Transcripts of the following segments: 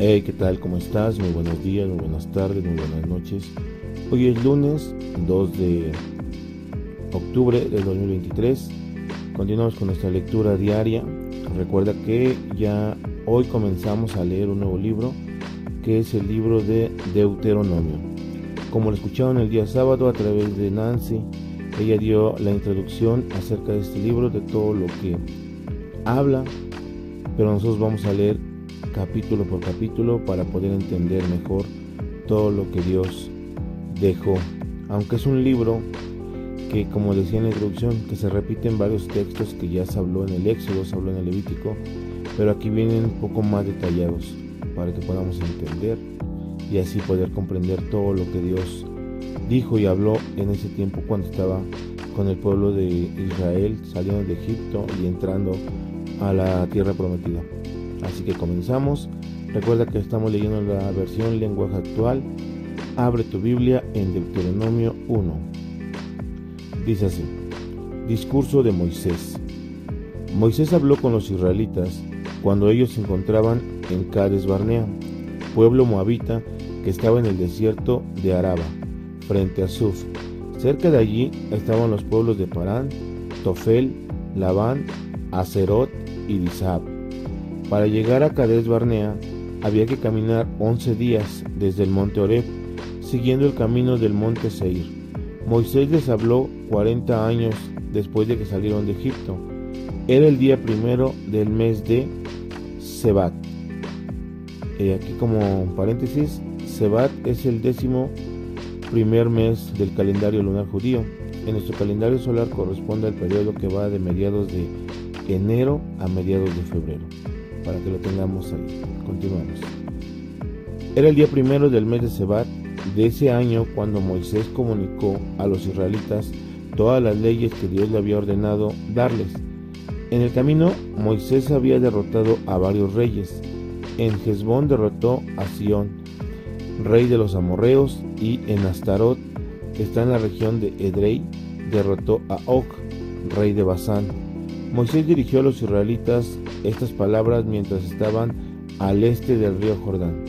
Hey, ¿qué tal? ¿Cómo estás? Muy buenos días, muy buenas tardes, muy buenas noches. Hoy es lunes 2 de octubre del 2023. Continuamos con nuestra lectura diaria. Recuerda que ya hoy comenzamos a leer un nuevo libro que es el libro de Deuteronomio. Como lo escucharon el día sábado a través de Nancy, ella dio la introducción acerca de este libro, de todo lo que habla, pero nosotros vamos a leer capítulo por capítulo para poder entender mejor todo lo que Dios dejó. Aunque es un libro que, como decía en la introducción, que se repiten varios textos que ya se habló en el Éxodo, se habló en el Levítico, pero aquí vienen un poco más detallados para que podamos entender y así poder comprender todo lo que Dios dijo y habló en ese tiempo cuando estaba con el pueblo de Israel saliendo de Egipto y entrando a la tierra prometida. Así que comenzamos. Recuerda que estamos leyendo la versión lenguaje actual. Abre tu Biblia en Deuteronomio 1. Dice así. Discurso de Moisés. Moisés habló con los israelitas cuando ellos se encontraban en Cades Barnea, pueblo moabita que estaba en el desierto de Araba, frente a Suf. Cerca de allí estaban los pueblos de Parán, Tofel, Labán, Acerot y Disab. Para llegar a Cades Barnea había que caminar 11 días desde el monte Oreb, siguiendo el camino del monte Seir. Moisés les habló 40 años después de que salieron de Egipto. Era el día primero del mes de Sebat. Y aquí como paréntesis, Sebat es el décimo primer mes del calendario lunar judío. En nuestro calendario solar corresponde al periodo que va de mediados de enero a mediados de febrero para que lo tengamos ahí. Continuamos. Era el día primero del mes de Sebat de ese año cuando Moisés comunicó a los israelitas todas las leyes que Dios le había ordenado darles. En el camino, Moisés había derrotado a varios reyes. En Hezbón derrotó a Sión, rey de los amorreos, y en Astarot, que está en la región de Edrei, derrotó a Og, rey de Basán. Moisés dirigió a los israelitas estas palabras mientras estaban al este del río Jordán.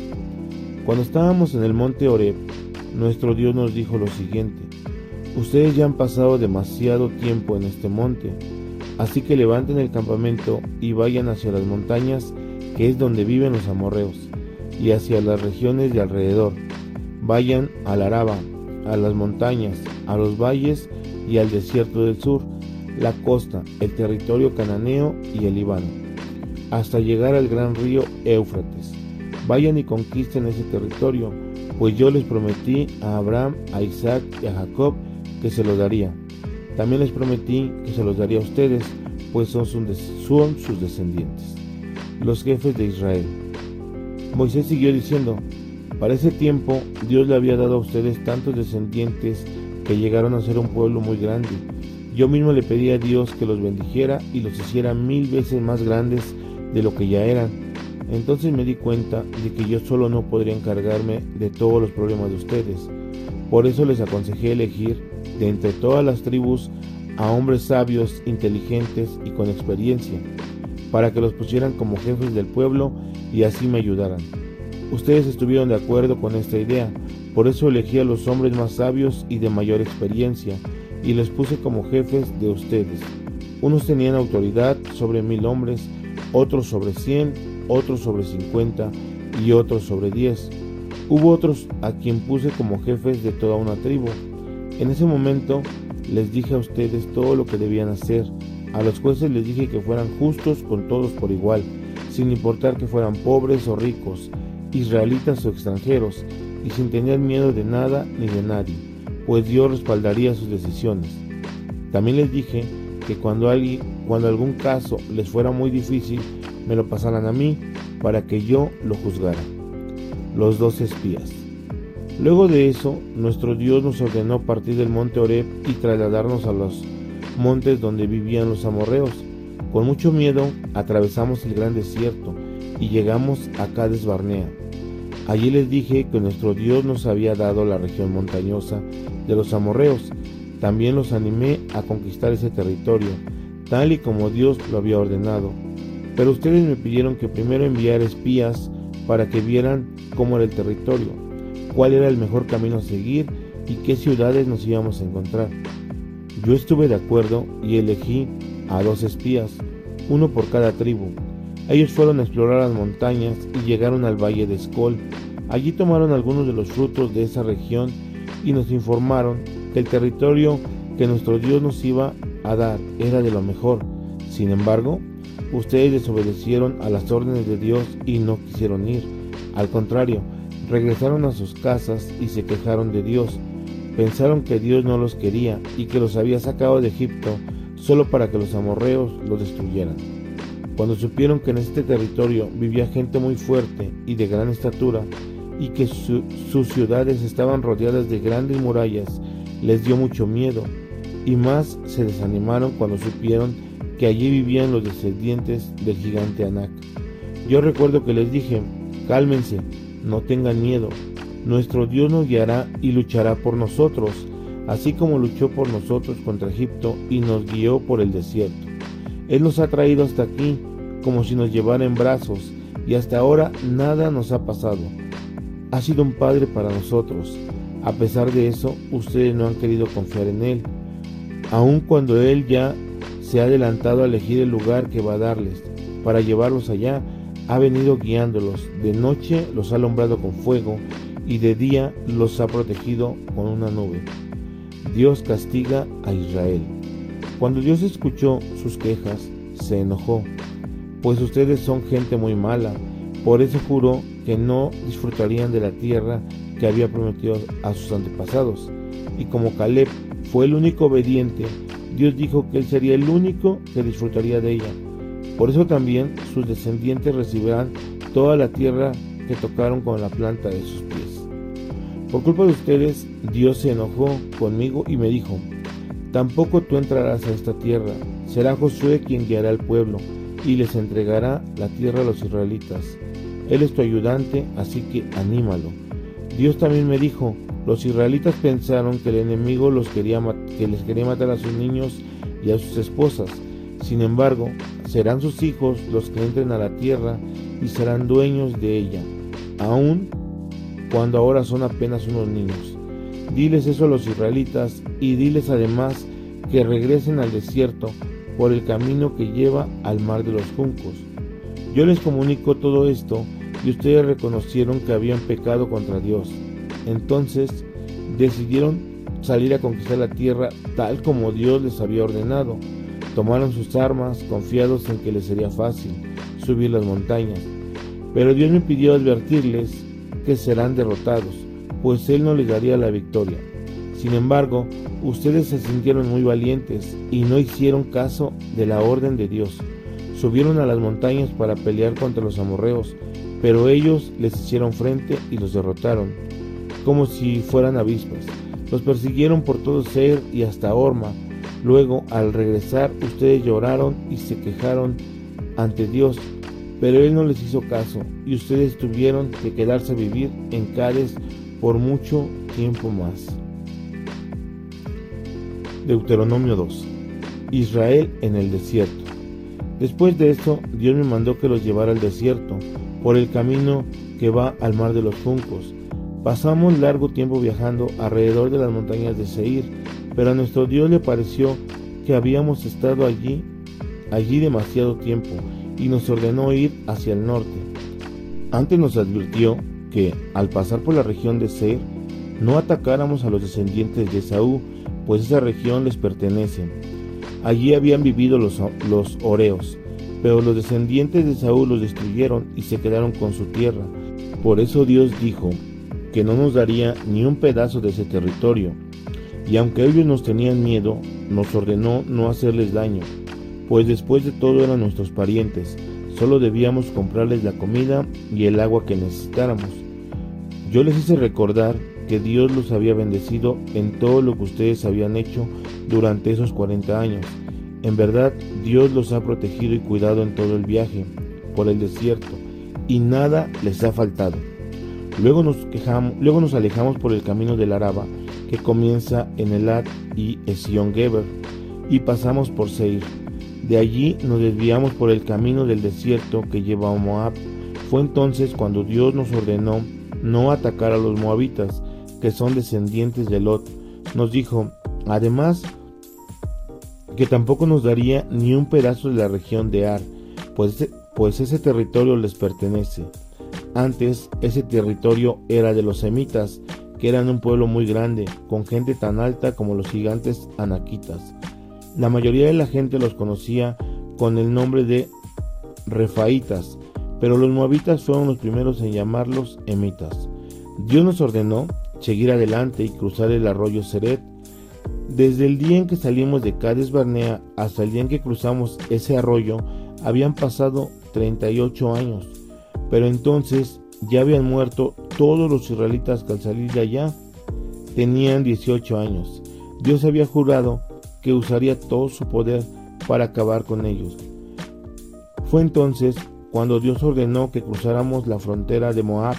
Cuando estábamos en el monte Oreb, nuestro Dios nos dijo lo siguiente, ustedes ya han pasado demasiado tiempo en este monte, así que levanten el campamento y vayan hacia las montañas, que es donde viven los amorreos, y hacia las regiones de alrededor. Vayan al Araba, a las montañas, a los valles y al desierto del sur, la costa, el territorio cananeo y el Líbano hasta llegar al gran río Éufrates. Vayan y conquisten ese territorio, pues yo les prometí a Abraham, a Isaac y a Jacob que se lo daría. También les prometí que se los daría a ustedes, pues son sus descendientes, los jefes de Israel. Moisés siguió diciendo, para ese tiempo Dios le había dado a ustedes tantos descendientes que llegaron a ser un pueblo muy grande. Yo mismo le pedí a Dios que los bendijera y los hiciera mil veces más grandes de lo que ya eran. Entonces me di cuenta de que yo solo no podría encargarme de todos los problemas de ustedes. Por eso les aconsejé elegir de entre todas las tribus a hombres sabios, inteligentes y con experiencia, para que los pusieran como jefes del pueblo y así me ayudaran. Ustedes estuvieron de acuerdo con esta idea, por eso elegí a los hombres más sabios y de mayor experiencia, y les puse como jefes de ustedes. Unos tenían autoridad sobre mil hombres, otros sobre 100, otros sobre 50 y otros sobre 10. Hubo otros a quien puse como jefes de toda una tribu. En ese momento les dije a ustedes todo lo que debían hacer. A los jueces les dije que fueran justos con todos por igual, sin importar que fueran pobres o ricos, israelitas o extranjeros, y sin tener miedo de nada ni de nadie, pues Dios respaldaría sus decisiones. También les dije que cuando, alguien, cuando algún caso les fuera muy difícil, me lo pasaran a mí, para que yo lo juzgara. Los dos espías. Luego de eso, nuestro Dios nos ordenó partir del monte Oreb y trasladarnos a los montes donde vivían los amorreos. Con mucho miedo atravesamos el gran desierto y llegamos a Cades Barnea. Allí les dije que nuestro Dios nos había dado la región montañosa de los amorreos. También los animé a conquistar ese territorio, tal y como Dios lo había ordenado. Pero ustedes me pidieron que primero enviara espías para que vieran cómo era el territorio, cuál era el mejor camino a seguir y qué ciudades nos íbamos a encontrar. Yo estuve de acuerdo y elegí a dos espías, uno por cada tribu. Ellos fueron a explorar las montañas y llegaron al valle de Escol. Allí tomaron algunos de los frutos de esa región y nos informaron que el territorio que nuestro Dios nos iba a dar era de lo mejor. Sin embargo, ustedes desobedecieron a las órdenes de Dios y no quisieron ir. Al contrario, regresaron a sus casas y se quejaron de Dios. Pensaron que Dios no los quería y que los había sacado de Egipto solo para que los amorreos los destruyeran. Cuando supieron que en este territorio vivía gente muy fuerte y de gran estatura, y que sus ciudades estaban rodeadas de grandes murallas, les dio mucho miedo, y más se desanimaron cuando supieron que allí vivían los descendientes del gigante Anak. Yo recuerdo que les dije, cálmense, no tengan miedo, nuestro Dios nos guiará y luchará por nosotros, así como luchó por nosotros contra Egipto y nos guió por el desierto. Él nos ha traído hasta aquí como si nos llevara en brazos y hasta ahora nada nos ha pasado. Ha sido un padre para nosotros. A pesar de eso, ustedes no han querido confiar en Él, aun cuando Él ya se ha adelantado a elegir el lugar que va a darles. Para llevarlos allá, ha venido guiándolos. De noche los ha alumbrado con fuego y de día los ha protegido con una nube. Dios castiga a Israel. Cuando Dios escuchó sus quejas, se enojó, pues ustedes son gente muy mala. Por eso juró que no disfrutarían de la tierra que había prometido a sus antepasados. Y como Caleb fue el único obediente, Dios dijo que él sería el único que disfrutaría de ella. Por eso también sus descendientes recibirán toda la tierra que tocaron con la planta de sus pies. Por culpa de ustedes, Dios se enojó conmigo y me dijo, Tampoco tú entrarás a esta tierra, será Josué quien guiará al pueblo y les entregará la tierra a los israelitas. Él es tu ayudante, así que anímalo. Dios también me dijo, los israelitas pensaron que el enemigo los quería que les quería matar a sus niños y a sus esposas. Sin embargo, serán sus hijos los que entren a la tierra y serán dueños de ella, aun cuando ahora son apenas unos niños. Diles eso a los israelitas y diles además que regresen al desierto por el camino que lleva al mar de los juncos. Yo les comunico todo esto y ustedes reconocieron que habían pecado contra Dios. Entonces decidieron salir a conquistar la tierra tal como Dios les había ordenado. Tomaron sus armas confiados en que les sería fácil subir las montañas. Pero Dios me pidió advertirles que serán derrotados pues Él no les daría la victoria. Sin embargo, ustedes se sintieron muy valientes y no hicieron caso de la orden de Dios. Subieron a las montañas para pelear contra los amorreos, pero ellos les hicieron frente y los derrotaron, como si fueran avispas. Los persiguieron por todo Ser y hasta Orma. Luego, al regresar, ustedes lloraron y se quejaron ante Dios, pero Él no les hizo caso, y ustedes tuvieron que quedarse a vivir en Cádiz por mucho tiempo más. Deuteronomio 2. Israel en el desierto. Después de esto, Dios me mandó que los llevara al desierto, por el camino que va al mar de los juncos. Pasamos largo tiempo viajando alrededor de las montañas de Seir, pero a nuestro Dios le pareció que habíamos estado allí, allí demasiado tiempo, y nos ordenó ir hacia el norte. Antes nos advirtió que, al pasar por la región de Ser, no atacáramos a los descendientes de Saúl, pues esa región les pertenece. Allí habían vivido los, los Oreos, pero los descendientes de Saúl los destruyeron y se quedaron con su tierra. Por eso Dios dijo que no nos daría ni un pedazo de ese territorio. Y aunque ellos nos tenían miedo, nos ordenó no hacerles daño, pues después de todo eran nuestros parientes, Solo debíamos comprarles la comida y el agua que necesitáramos. Yo les hice recordar que Dios los había bendecido en todo lo que ustedes habían hecho durante esos 40 años. En verdad, Dios los ha protegido y cuidado en todo el viaje por el desierto y nada les ha faltado. Luego nos, quejamos, luego nos alejamos por el camino del Araba que comienza en Elad y Esión Geber y pasamos por Seir. De allí nos desviamos por el camino del desierto que lleva a Moab. Fue entonces cuando Dios nos ordenó no atacar a los moabitas, que son descendientes de Lot. Nos dijo, además, que tampoco nos daría ni un pedazo de la región de Ar, pues, pues ese territorio les pertenece. Antes ese territorio era de los semitas, que eran un pueblo muy grande, con gente tan alta como los gigantes anaquitas. La mayoría de la gente los conocía con el nombre de refaitas, pero los moabitas fueron los primeros en llamarlos emitas. Dios nos ordenó seguir adelante y cruzar el arroyo Seret. Desde el día en que salimos de Cades Barnea hasta el día en que cruzamos ese arroyo, habían pasado 38 años. Pero entonces ya habían muerto todos los israelitas que al salir de allá tenían 18 años. Dios había jurado que usaría todo su poder para acabar con ellos. Fue entonces cuando Dios ordenó que cruzáramos la frontera de Moab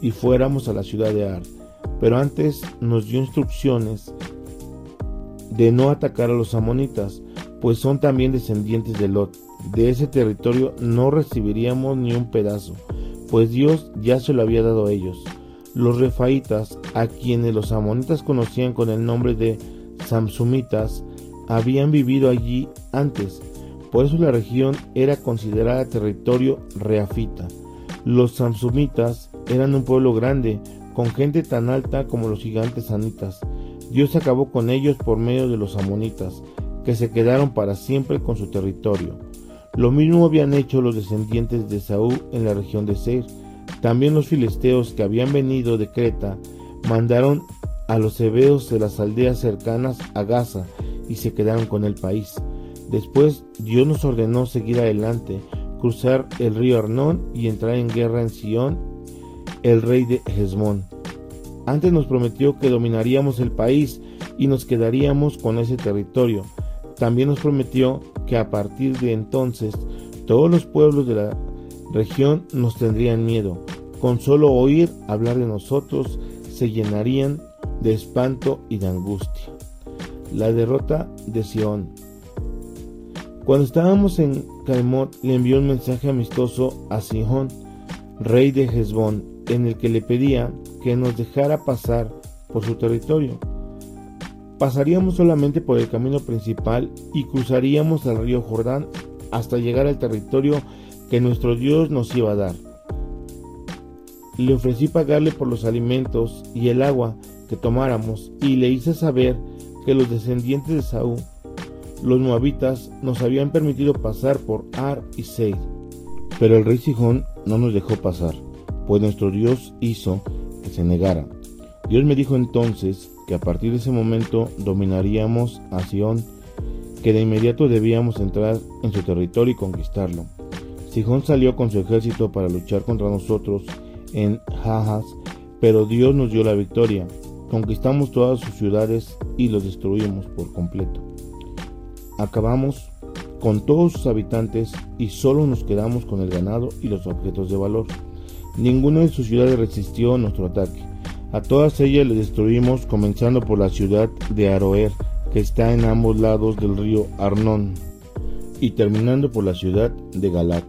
y fuéramos a la ciudad de Ar. Pero antes nos dio instrucciones de no atacar a los amonitas, pues son también descendientes de Lot. De ese territorio no recibiríamos ni un pedazo, pues Dios ya se lo había dado a ellos. Los refaitas, a quienes los amonitas conocían con el nombre de Samsumitas, habían vivido allí antes, por eso la región era considerada territorio reafita. Los Samsumitas eran un pueblo grande, con gente tan alta como los gigantes anitas. Dios acabó con ellos por medio de los amonitas, que se quedaron para siempre con su territorio. Lo mismo habían hecho los descendientes de Saúl en la región de Seir. También los filisteos que habían venido de Creta mandaron a los hebeos de las aldeas cercanas a Gaza y se quedaron con el país. Después Dios nos ordenó seguir adelante, cruzar el río Arnón y entrar en guerra en Sion, el rey de Hezmón. Antes nos prometió que dominaríamos el país y nos quedaríamos con ese territorio. También nos prometió que a partir de entonces todos los pueblos de la región nos tendrían miedo. Con solo oír hablar de nosotros se llenarían de espanto y de angustia. La derrota de Sion. Cuando estábamos en Caimot le envió un mensaje amistoso a Sihón, rey de Hezbón, en el que le pedía que nos dejara pasar por su territorio. Pasaríamos solamente por el camino principal y cruzaríamos el río Jordán hasta llegar al territorio que nuestro Dios nos iba a dar. Le ofrecí pagarle por los alimentos y el agua que tomáramos y le hice saber que los descendientes de Saúl, los moabitas, nos habían permitido pasar por Ar y Seir. Pero el rey Sijón no nos dejó pasar, pues nuestro Dios hizo que se negara. Dios me dijo entonces que a partir de ese momento dominaríamos a Sion, que de inmediato debíamos entrar en su territorio y conquistarlo. Sihón salió con su ejército para luchar contra nosotros en Jajas, pero Dios nos dio la victoria. Conquistamos todas sus ciudades y los destruimos por completo. Acabamos con todos sus habitantes y solo nos quedamos con el ganado y los objetos de valor. Ninguna de sus ciudades resistió nuestro ataque. A todas ellas les destruimos, comenzando por la ciudad de Aroer, que está en ambos lados del río Arnón, y terminando por la ciudad de Galat.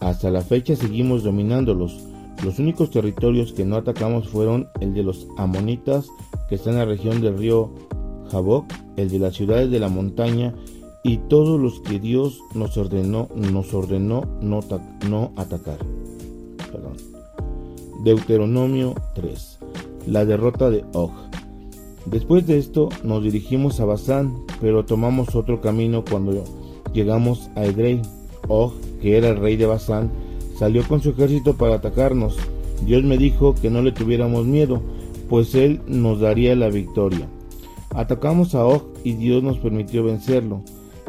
Hasta la fecha seguimos dominándolos. Los únicos territorios que no atacamos fueron el de los amonitas, que está en la región del río Jaboc, el de las ciudades de la montaña y todos los que Dios nos ordenó, no atacar. Deuteronomio 3 la derrota de Og. Después de esto nos dirigimos a Basán, pero tomamos otro camino cuando llegamos a Edrei. Og, que era el rey de Basán, salió con su ejército para atacarnos. Dios me dijo que no le tuviéramos miedo, pues él nos daría la victoria. Atacamos a Og y Dios nos permitió vencerlo.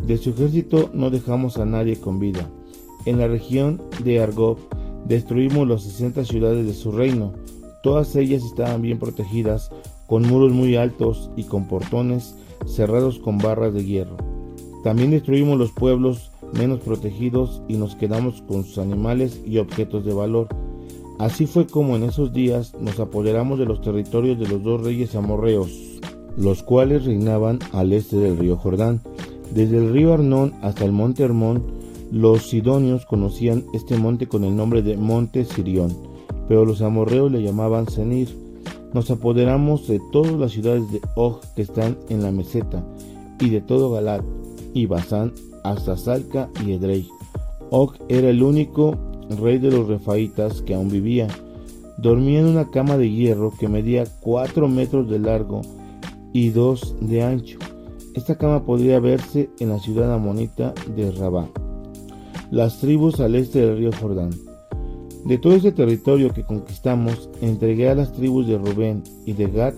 De su ejército no dejamos a nadie con vida. En la región de Argob destruimos las 60 ciudades de su reino. Todas ellas estaban bien protegidas, con muros muy altos y con portones cerrados con barras de hierro. También destruimos los pueblos menos protegidos y nos quedamos con sus animales y objetos de valor. Así fue como en esos días nos apoderamos de los territorios de los dos reyes amorreos, los cuales reinaban al este del río Jordán. Desde el río Arnón hasta el monte Hermón, los sidonios conocían este monte con el nombre de Monte Sirión, pero los amorreos le llamaban Senir. Nos apoderamos de todas las ciudades de Og que están en la meseta, y de todo Galat, y Basán hasta Salca y Edrei. Og era el único rey de los refaitas que aún vivía. Dormía en una cama de hierro que medía cuatro metros de largo y dos de ancho. Esta cama podría verse en la ciudad amonita de Rabá. Las tribus al este del río Jordán. De todo ese territorio que conquistamos, entregué a las tribus de Rubén y de Gad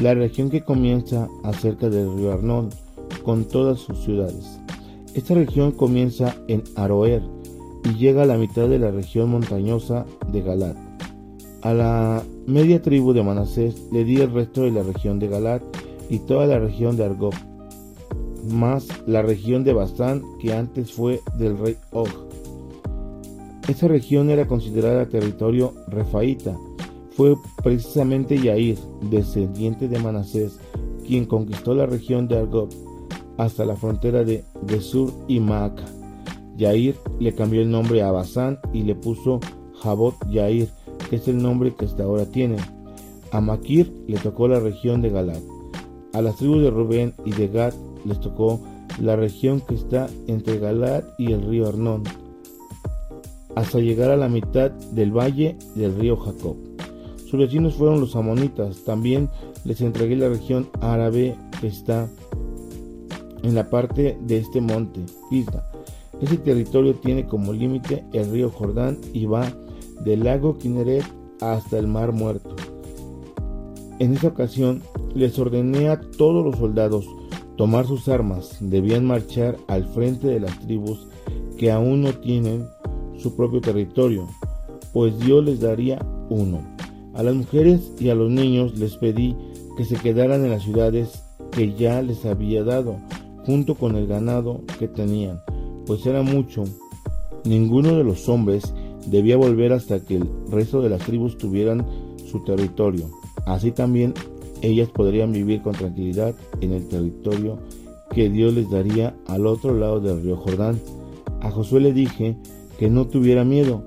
la región que comienza acerca del río Arnón, con todas sus ciudades. Esta región comienza en Aroer y llega a la mitad de la región montañosa de Galat. A la media tribu de Manasés le di el resto de la región de Galat y toda la región de Argob, más la región de Basán que antes fue del rey Og. Esa región era considerada territorio refaíta. Fue precisamente Yair, descendiente de Manasés, quien conquistó la región de Argob hasta la frontera de Gesur y Maaca. Yair le cambió el nombre a Basán y le puso Jabot Yair, que es el nombre que hasta ahora tiene. A Maquir le tocó la región de Galat. A las tribus de Rubén y de Gad les tocó la región que está entre Galat y el río Arnón, hasta llegar a la mitad del valle del río Jacob. Sus vecinos fueron los amonitas. También les entregué la región árabe que está en la parte de este monte, Pisga. Ese territorio tiene como límite el río Jordán y va del lago Kineret hasta el mar muerto. En esa ocasión les ordené a todos los soldados tomar sus armas, debían marchar al frente de las tribus que aún no tienen su propio territorio, pues Dios les daría uno. A las mujeres y a los niños les pedí que se quedaran en las ciudades que ya les había dado, junto con el ganado que tenían, pues era mucho. Ninguno de los hombres debía volver hasta que el resto de las tribus tuvieran su territorio. Así también ellas podrían vivir con tranquilidad en el territorio que Dios les daría al otro lado del río Jordán. A Josué le dije que no tuviera miedo,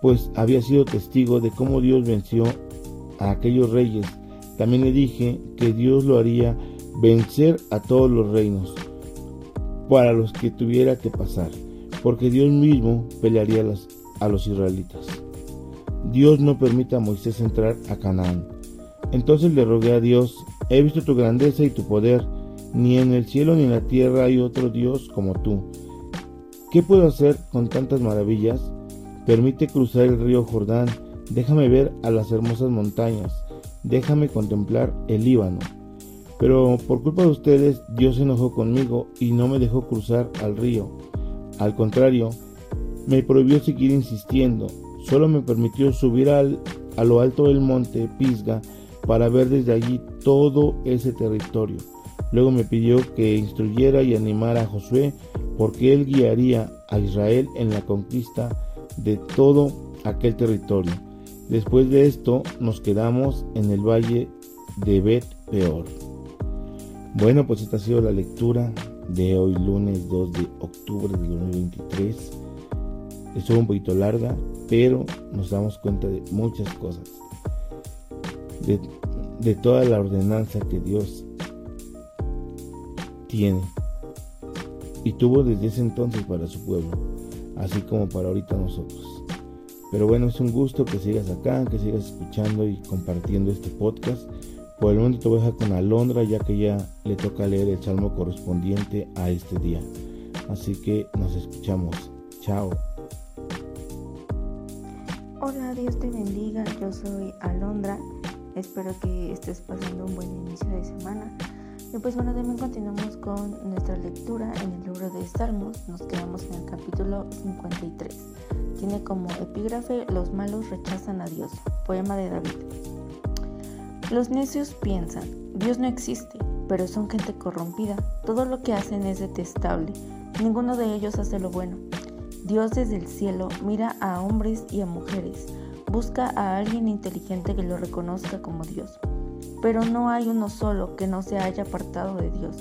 pues había sido testigo de cómo Dios venció a aquellos reyes. También le dije que Dios lo haría vencer a todos los reinos para los que tuviera que pasar, porque Dios mismo pelearía a los israelitas. Dios no permita a Moisés entrar a Canaán. Entonces le rogué a Dios, he visto tu grandeza y tu poder, ni en el cielo ni en la tierra hay otro Dios como tú. ¿Qué puedo hacer con tantas maravillas? Permite cruzar el río Jordán, déjame ver a las hermosas montañas, déjame contemplar el Líbano. Pero por culpa de ustedes, Dios se enojó conmigo y no me dejó cruzar al río. Al contrario, me prohibió seguir insistiendo. Solo me permitió subir al, a lo alto del monte Pisga para ver desde allí todo ese territorio. Luego me pidió que instruyera y animara a Josué porque él guiaría a Israel en la conquista de todo aquel territorio. Después de esto nos quedamos en el valle de Bet Peor. Bueno, pues esta ha sido la lectura de hoy lunes 2 de octubre de 2023. Estuvo un poquito larga, pero nos damos cuenta de muchas cosas. De, de toda la ordenanza que Dios tiene y tuvo desde ese entonces para su pueblo, así como para ahorita nosotros. Pero bueno, es un gusto que sigas acá, que sigas escuchando y compartiendo este podcast. Por el momento te voy a dejar con Alondra ya que ya le toca leer el salmo correspondiente a este día. Así que nos escuchamos. Chao. Hola, Dios te bendiga. Yo soy Alondra. Espero que estés pasando un buen inicio de semana. Y pues bueno, también continuamos con nuestra lectura en el libro de Salmos. Nos quedamos en el capítulo 53. Tiene como epígrafe Los malos rechazan a Dios. Poema de David. Los necios piensan, Dios no existe, pero son gente corrompida. Todo lo que hacen es detestable. Ninguno de ellos hace lo bueno. Dios desde el cielo mira a hombres y a mujeres. Busca a alguien inteligente que lo reconozca como Dios. Pero no hay uno solo que no se haya apartado de Dios.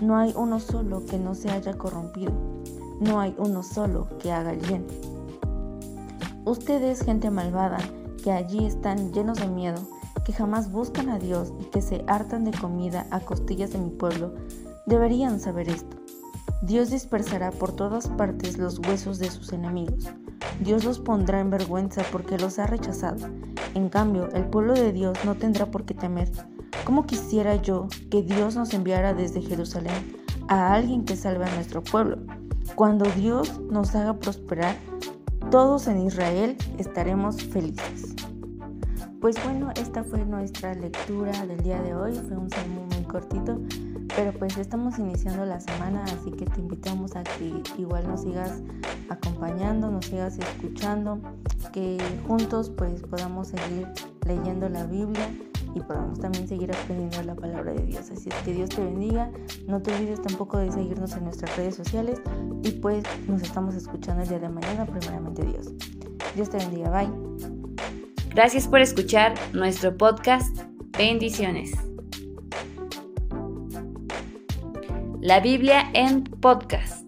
No hay uno solo que no se haya corrompido. No hay uno solo que haga el bien. Ustedes, gente malvada, que allí están llenos de miedo, que jamás buscan a Dios y que se hartan de comida a costillas de mi pueblo, deberían saber esto. Dios dispersará por todas partes los huesos de sus enemigos. Dios los pondrá en vergüenza porque los ha rechazado. En cambio, el pueblo de Dios no tendrá por qué temer. ¿Cómo quisiera yo que Dios nos enviara desde Jerusalén a alguien que salve a nuestro pueblo? Cuando Dios nos haga prosperar, todos en Israel estaremos felices. Pues bueno, esta fue nuestra lectura del día de hoy. Fue un salmo muy cortito, pero pues estamos iniciando la semana, así que te invitamos a que igual nos sigas acompañando, nos sigas escuchando, que juntos pues podamos seguir leyendo la Biblia y podamos también seguir aprendiendo la palabra de Dios. Así es que Dios te bendiga. No te olvides tampoco de seguirnos en nuestras redes sociales y pues nos estamos escuchando el día de mañana, primeramente Dios. Dios te bendiga. Bye. Gracias por escuchar nuestro podcast. Bendiciones. La Biblia en podcast.